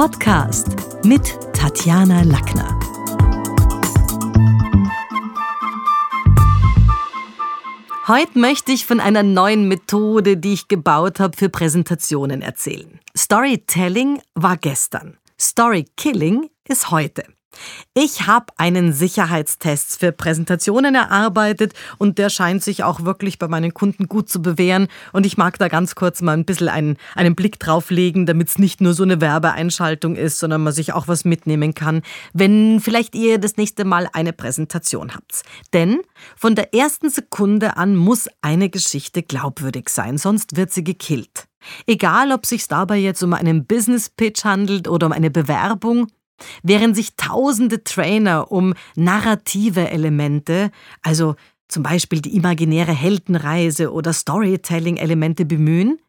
Podcast mit Tatjana Lackner. Heute möchte ich von einer neuen Methode, die ich gebaut habe für Präsentationen erzählen. Storytelling war gestern. Storykilling ist heute. Ich habe einen Sicherheitstest für Präsentationen erarbeitet und der scheint sich auch wirklich bei meinen Kunden gut zu bewähren. Und ich mag da ganz kurz mal ein bisschen einen, einen Blick drauf legen, damit es nicht nur so eine Werbeeinschaltung ist, sondern man sich auch was mitnehmen kann, wenn vielleicht ihr das nächste Mal eine Präsentation habt. Denn von der ersten Sekunde an muss eine Geschichte glaubwürdig sein, sonst wird sie gekillt. Egal, ob sich dabei jetzt um einen Business Pitch handelt oder um eine Bewerbung, Während sich tausende Trainer um narrative Elemente, also zum Beispiel die imaginäre Heldenreise oder Storytelling-Elemente bemühen,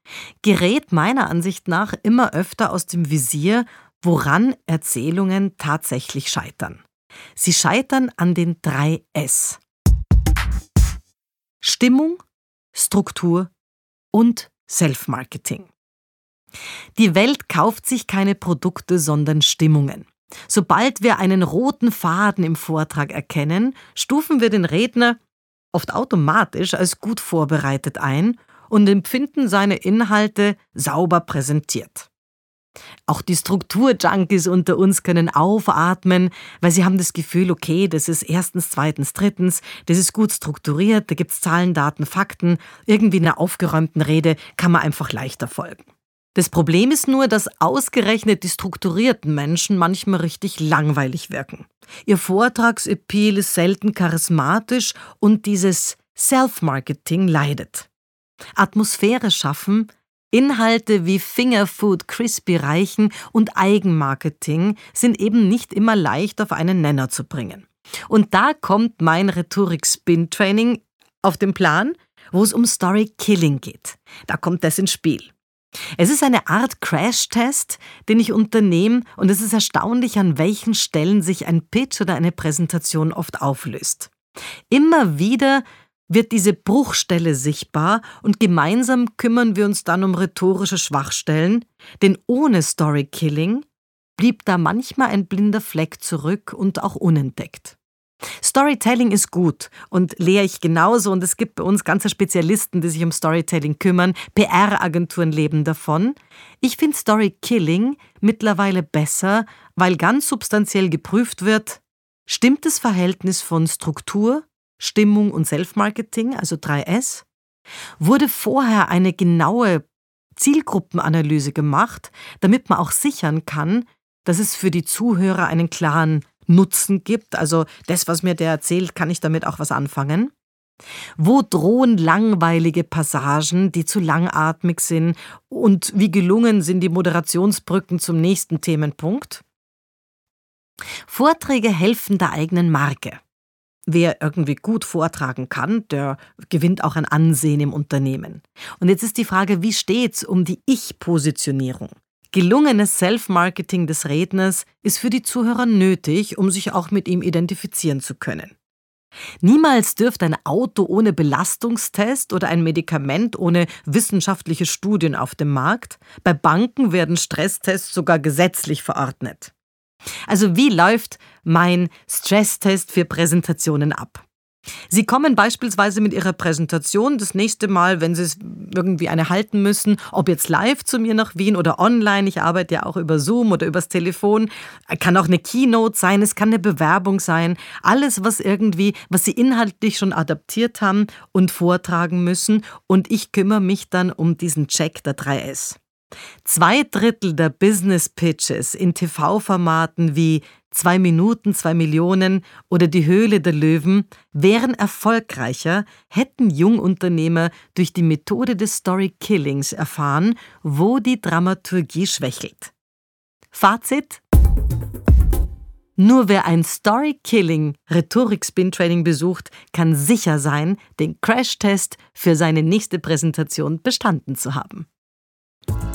gerät meiner Ansicht nach immer öfter aus dem Visier, woran Erzählungen tatsächlich scheitern. Sie scheitern an den drei S. Stimmung, Struktur und Self-Marketing. Die Welt kauft sich keine Produkte, sondern Stimmungen. Sobald wir einen roten Faden im Vortrag erkennen, stufen wir den Redner oft automatisch als gut vorbereitet ein und empfinden seine Inhalte sauber präsentiert. Auch die Strukturjunkies unter uns können aufatmen, weil sie haben das Gefühl, okay, das ist erstens, zweitens, drittens, das ist gut strukturiert, da gibt's Zahlen, Daten, Fakten, irgendwie in einer aufgeräumten Rede kann man einfach leichter folgen. Das Problem ist nur, dass ausgerechnet die strukturierten Menschen manchmal richtig langweilig wirken. Ihr Vortragsappeal ist selten charismatisch und dieses Self-Marketing leidet. Atmosphäre schaffen, Inhalte wie Fingerfood Crispy reichen und Eigenmarketing sind eben nicht immer leicht auf einen Nenner zu bringen. Und da kommt mein Rhetorik-Spin-Training auf den Plan, wo es um Story Killing geht. Da kommt das ins Spiel. Es ist eine Art Crash-Test, den ich unternehme und es ist erstaunlich, an welchen Stellen sich ein Pitch oder eine Präsentation oft auflöst. Immer wieder wird diese Bruchstelle sichtbar und gemeinsam kümmern wir uns dann um rhetorische Schwachstellen, denn ohne Story-Killing blieb da manchmal ein blinder Fleck zurück und auch unentdeckt. Storytelling ist gut und lehre ich genauso und es gibt bei uns ganze Spezialisten, die sich um Storytelling kümmern. PR-Agenturen leben davon. Ich finde Story-Killing mittlerweile besser, weil ganz substanziell geprüft wird, stimmt das Verhältnis von Struktur, Stimmung und Self-Marketing, also 3S? Wurde vorher eine genaue Zielgruppenanalyse gemacht, damit man auch sichern kann, dass es für die Zuhörer einen klaren Nutzen gibt. Also das, was mir der erzählt, kann ich damit auch was anfangen. Wo drohen langweilige Passagen, die zu langatmig sind? Und wie gelungen sind die Moderationsbrücken zum nächsten Themenpunkt? Vorträge helfen der eigenen Marke. Wer irgendwie gut vortragen kann, der gewinnt auch ein Ansehen im Unternehmen. Und jetzt ist die Frage, wie steht's um die Ich-Positionierung? Gelungenes Self-Marketing des Redners ist für die Zuhörer nötig, um sich auch mit ihm identifizieren zu können. Niemals dürfte ein Auto ohne Belastungstest oder ein Medikament ohne wissenschaftliche Studien auf dem Markt. Bei Banken werden Stresstests sogar gesetzlich verordnet. Also wie läuft mein Stresstest für Präsentationen ab? Sie kommen beispielsweise mit Ihrer Präsentation das nächste Mal, wenn Sie irgendwie eine halten müssen, ob jetzt live zu mir nach Wien oder online. Ich arbeite ja auch über Zoom oder übers Telefon. Kann auch eine Keynote sein, es kann eine Bewerbung sein. Alles, was irgendwie, was Sie inhaltlich schon adaptiert haben und vortragen müssen. Und ich kümmere mich dann um diesen Check der 3S. Zwei Drittel der Business Pitches in TV-Formaten wie Zwei Minuten, zwei Millionen oder Die Höhle der Löwen wären erfolgreicher, hätten Jungunternehmer durch die Methode des Story Killings erfahren, wo die Dramaturgie schwächelt. Fazit? Nur wer ein Story Killing Rhetorik Spin Training besucht, kann sicher sein, den Crash-Test für seine nächste Präsentation bestanden zu haben.